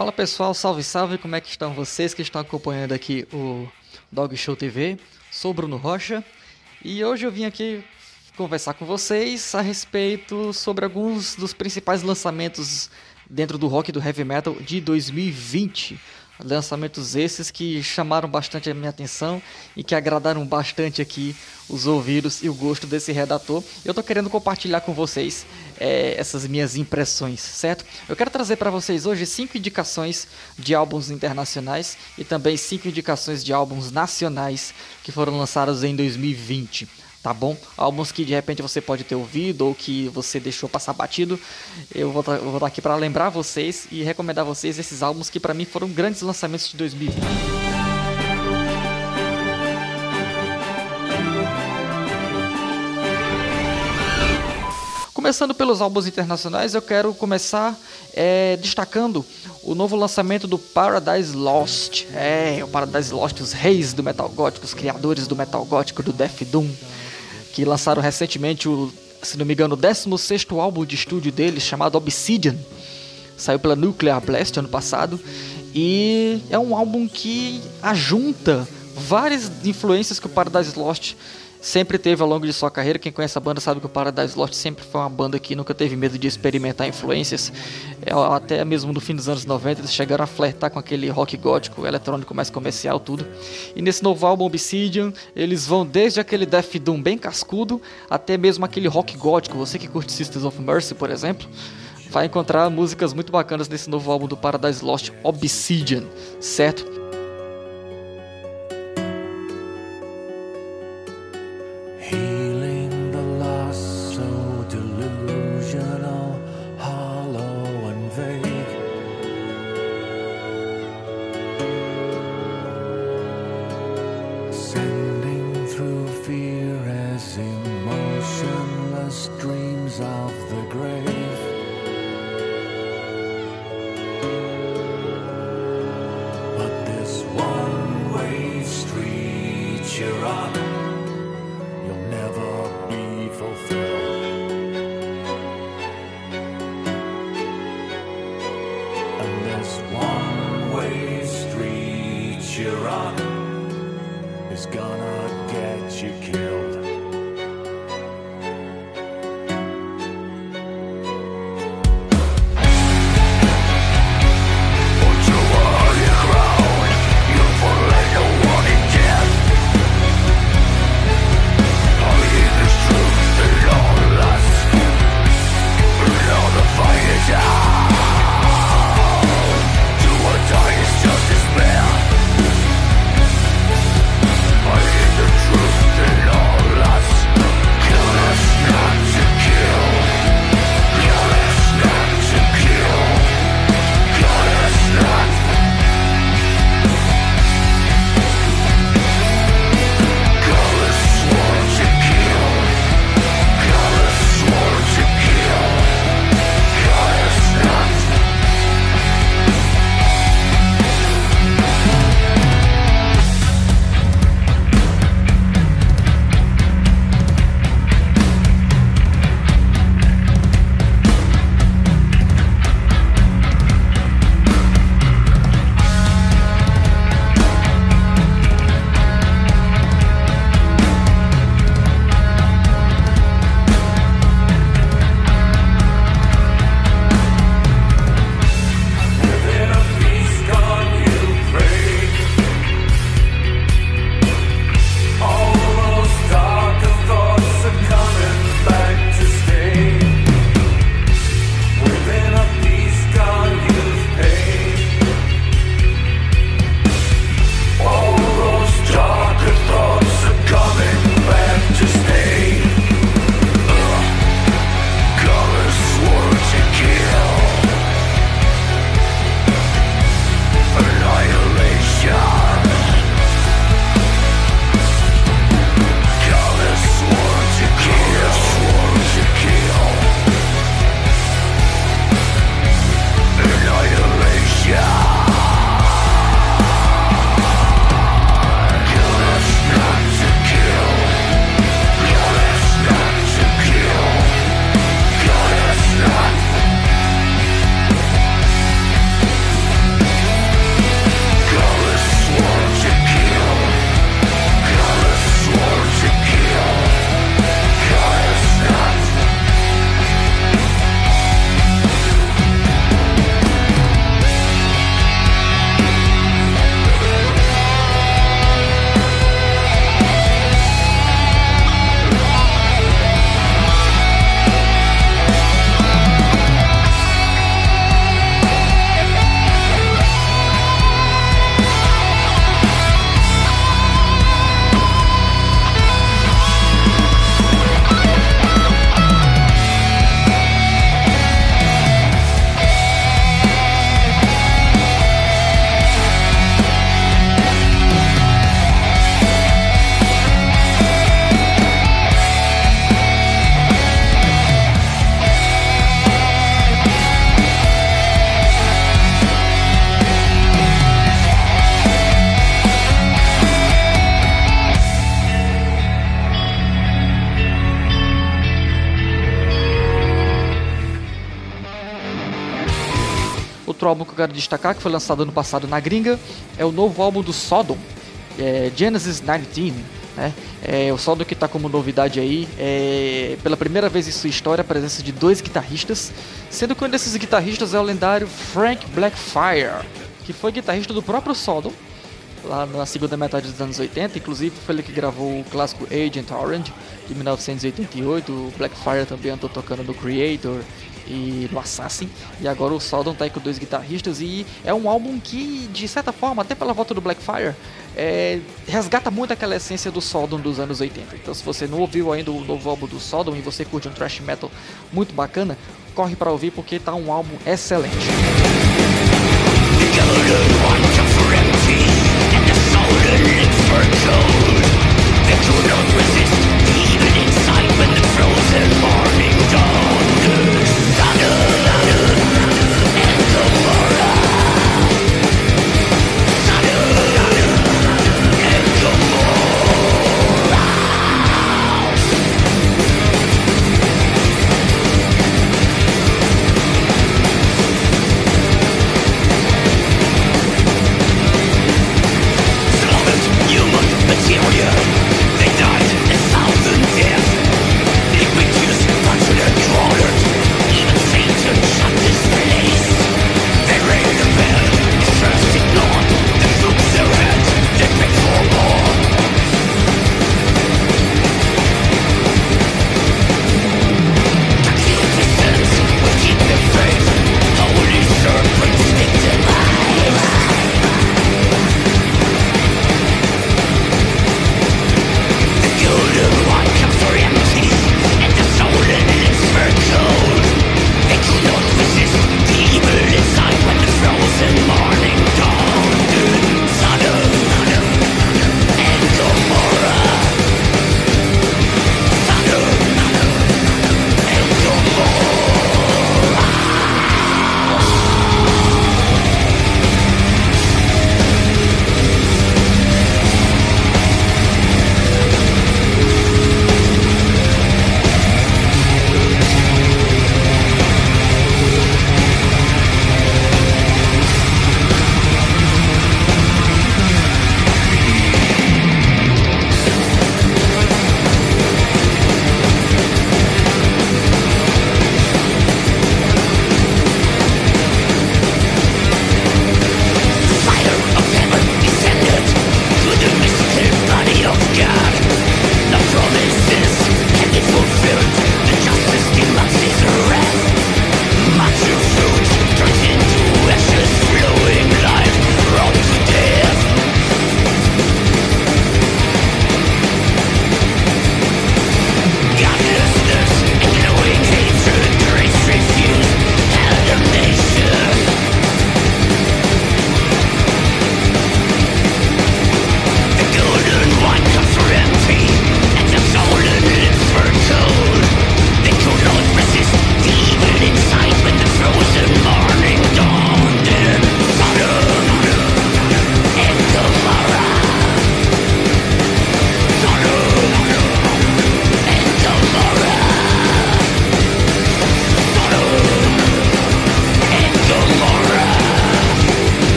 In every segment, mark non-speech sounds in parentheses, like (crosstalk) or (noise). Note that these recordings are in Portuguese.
Fala pessoal, salve salve, como é que estão vocês que estão acompanhando aqui o Dog Show TV? Sou Bruno Rocha e hoje eu vim aqui conversar com vocês a respeito sobre alguns dos principais lançamentos dentro do rock e do heavy metal de 2020. Lançamentos esses que chamaram bastante a minha atenção e que agradaram bastante aqui os ouvidos e o gosto desse redator. Eu tô querendo compartilhar com vocês é, essas minhas impressões, certo? Eu quero trazer para vocês hoje cinco indicações de álbuns internacionais e também cinco indicações de álbuns nacionais que foram lançados em 2020 tá bom? Álbuns que de repente você pode ter ouvido ou que você deixou passar batido. Eu vou estar tá, aqui para lembrar vocês e recomendar vocês esses álbuns que para mim foram grandes lançamentos de 2020. Começando pelos álbuns internacionais, eu quero começar é, destacando o novo lançamento do Paradise Lost. É, o Paradise Lost, os reis do metal gótico, os criadores do metal gótico, do Death Doom que lançaram recentemente o, se não me engano, o 16 álbum de estúdio deles, chamado Obsidian. Saiu pela Nuclear Blast ano passado. E é um álbum que ajunta várias influências que o Paradise Lost sempre teve ao longo de sua carreira. Quem conhece a banda sabe que o Paradise Lost sempre foi uma banda que nunca teve medo de experimentar influências. É, até mesmo no fim dos anos 90 eles chegaram a flertar com aquele rock gótico, eletrônico mais comercial, tudo. E nesse novo álbum Obsidian, eles vão desde aquele Death Doom bem cascudo até mesmo aquele rock gótico. Você que curte Sisters of Mercy, por exemplo, vai encontrar músicas muito bacanas nesse novo álbum do Paradise Lost Obsidian, certo? Quero destacar, que foi lançado ano passado na gringa, é o novo álbum do Sodom, é Genesis 19. Né? É, o Sodom que está como novidade aí, é, pela primeira vez em sua história, a presença de dois guitarristas, sendo que um desses guitarristas é o lendário Frank Blackfire, que foi guitarrista do próprio Sodom, lá na segunda metade dos anos 80, inclusive foi ele que gravou o clássico Agent Orange, de 1988, o Blackfire também andou tocando no Creator, e no Assassin. E agora o Sodom tá aí com dois guitarristas e é um álbum que, de certa forma, até pela volta do Blackfire, é, resgata muito aquela essência do Sodom dos anos 80. Então se você não ouviu ainda o novo álbum do Sodom e você curte um thrash metal muito bacana, corre para ouvir porque tá um álbum excelente.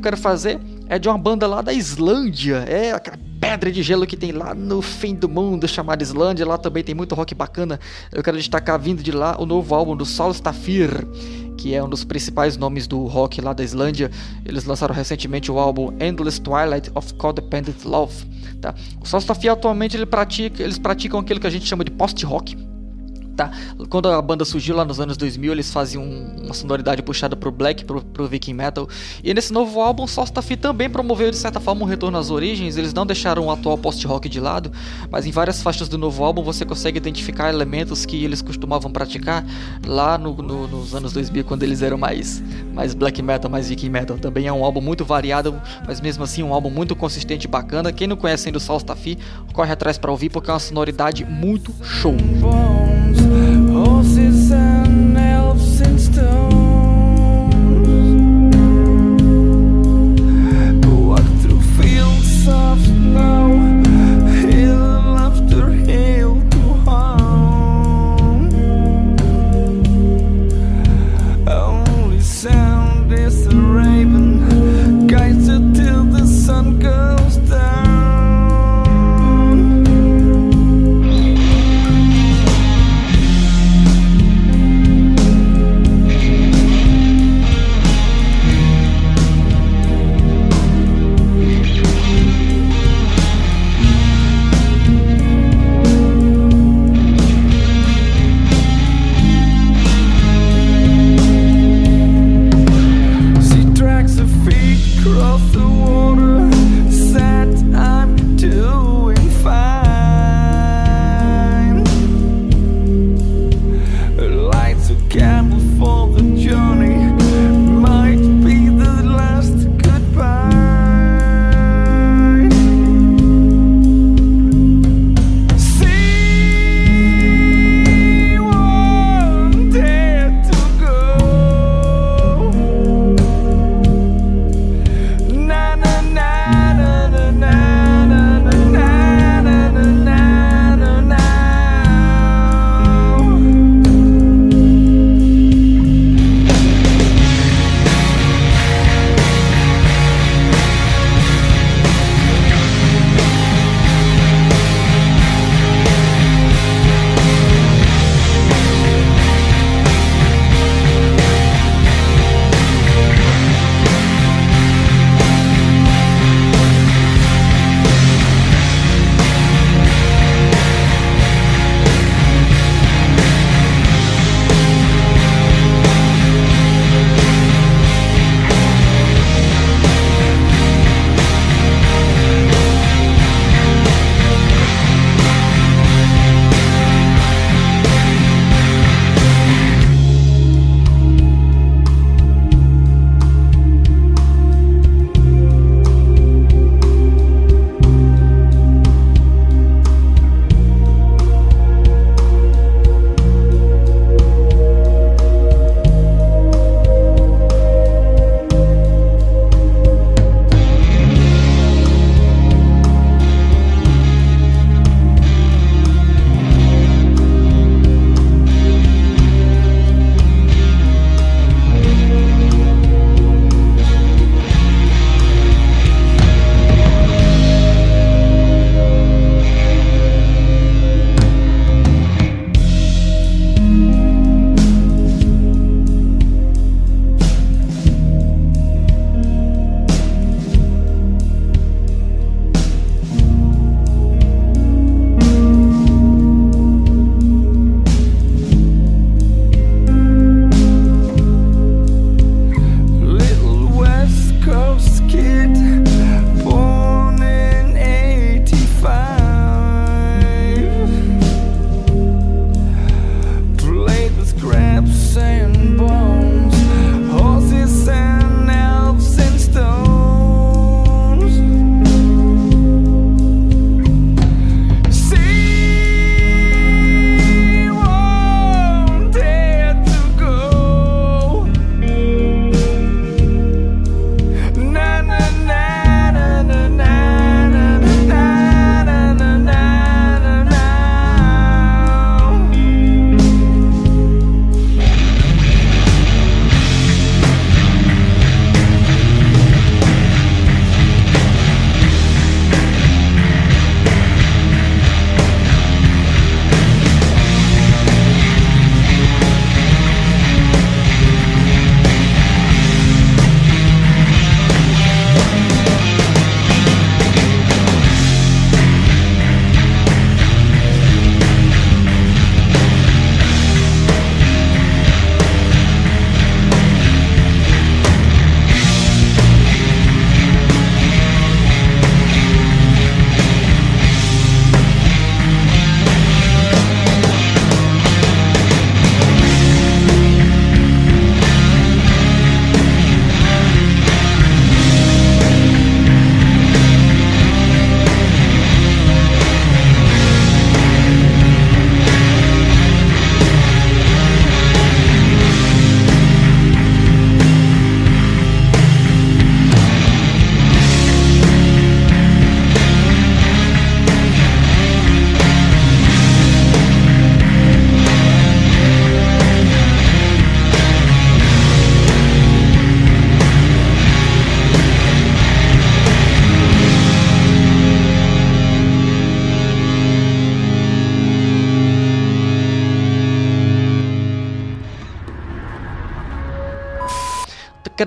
Eu quero fazer é de uma banda lá da Islândia. É aquela pedra de gelo que tem lá no fim do mundo chamada Islândia. Lá também tem muito rock bacana. Eu quero destacar vindo de lá o novo álbum do Solstafir, que é um dos principais nomes do rock lá da Islândia. Eles lançaram recentemente o álbum Endless Twilight of Codependent Love. Tá? O Solstafir atualmente ele pratica, eles praticam aquilo que a gente chama de post-rock tá? Quando a banda surgiu lá nos anos 2000, eles faziam uma sonoridade puxada pro black, pro, pro viking metal. E nesse novo álbum, Solstafi também promoveu de certa forma um retorno às origens. Eles não deixaram o atual post-rock de lado, mas em várias faixas do novo álbum você consegue identificar elementos que eles costumavam praticar lá no, no, nos anos 2000, quando eles eram mais, mais black metal, mais viking metal. Também é um álbum muito variado, mas mesmo assim um álbum muito consistente e bacana. Quem não conhece ainda o Solstafi, corre atrás para ouvir porque é uma sonoridade muito show. Horses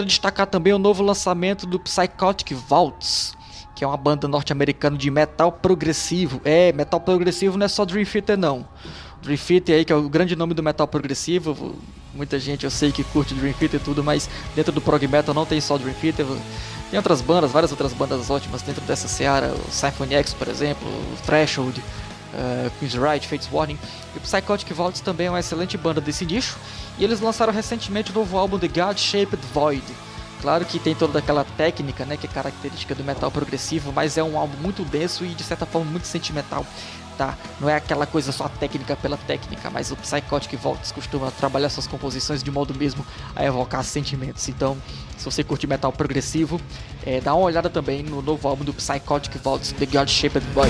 quero destacar também o novo lançamento do Psychotic Vaults, que é uma banda norte-americana de metal progressivo. É, metal progressivo não é só Dream Theater não. Dream Theater aí, que é o grande nome do metal progressivo. Muita gente eu sei que curte Dream Theater e tudo, mas dentro do prog metal não tem só Dream Theater. Tem outras bandas, várias outras bandas ótimas dentro dessa seara. O Symphony X, por exemplo, o Threshold, uh, Queen's Right, Fates Warning. E o Psychotic Vaults também é uma excelente banda desse nicho. E eles lançaram recentemente o novo álbum The God Shaped Void. Claro que tem toda aquela técnica, né, que é característica do metal progressivo, mas é um álbum muito denso e de certa forma muito sentimental tá? Não é aquela coisa só técnica pela técnica, mas o Psychotic Volts costuma trabalhar suas composições de modo mesmo a evocar sentimentos. Então, se você curte metal progressivo, é, dá uma olhada também no novo álbum do Psychotic Volts, The God Shaped Boy.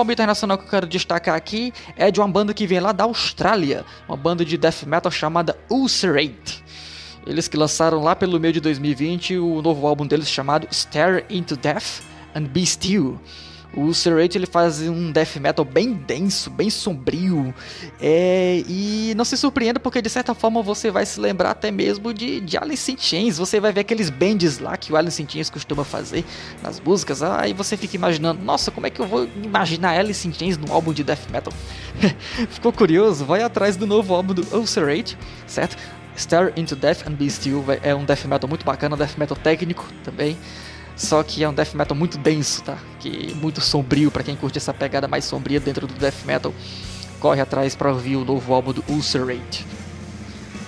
álbum internacional que eu quero destacar aqui é de uma banda que vem lá da Austrália, uma banda de death metal chamada Ulcerate. Eles que lançaram lá pelo meio de 2020 o novo álbum deles chamado Stare Into Death and Be Still. O Serrate ele faz um death metal bem denso, bem sombrio. É, e não se surpreenda porque de certa forma você vai se lembrar até mesmo de, de Alice in Chains. Você vai ver aqueles bends lá que o Alice in Chains costuma fazer nas músicas. Aí você fica imaginando, nossa, como é que eu vou imaginar Alice in Chains num álbum de death metal? (laughs) Ficou curioso? Vai atrás do novo álbum do Ulcerate, certo? Stare into Death and Be Still é um death metal muito bacana, death metal técnico também. Só que é um death metal muito denso, tá? Que muito sombrio para quem curte essa pegada mais sombria dentro do death metal. Corre atrás para ouvir o novo álbum do Ulcerate.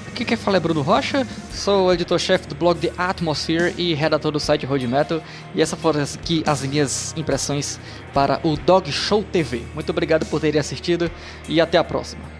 Aqui quem fala é Bruno Rocha, sou editor-chefe do blog The Atmosphere e redator do site Road Metal. E essas foram aqui as minhas impressões para o Dog Show TV. Muito obrigado por terem assistido e até a próxima.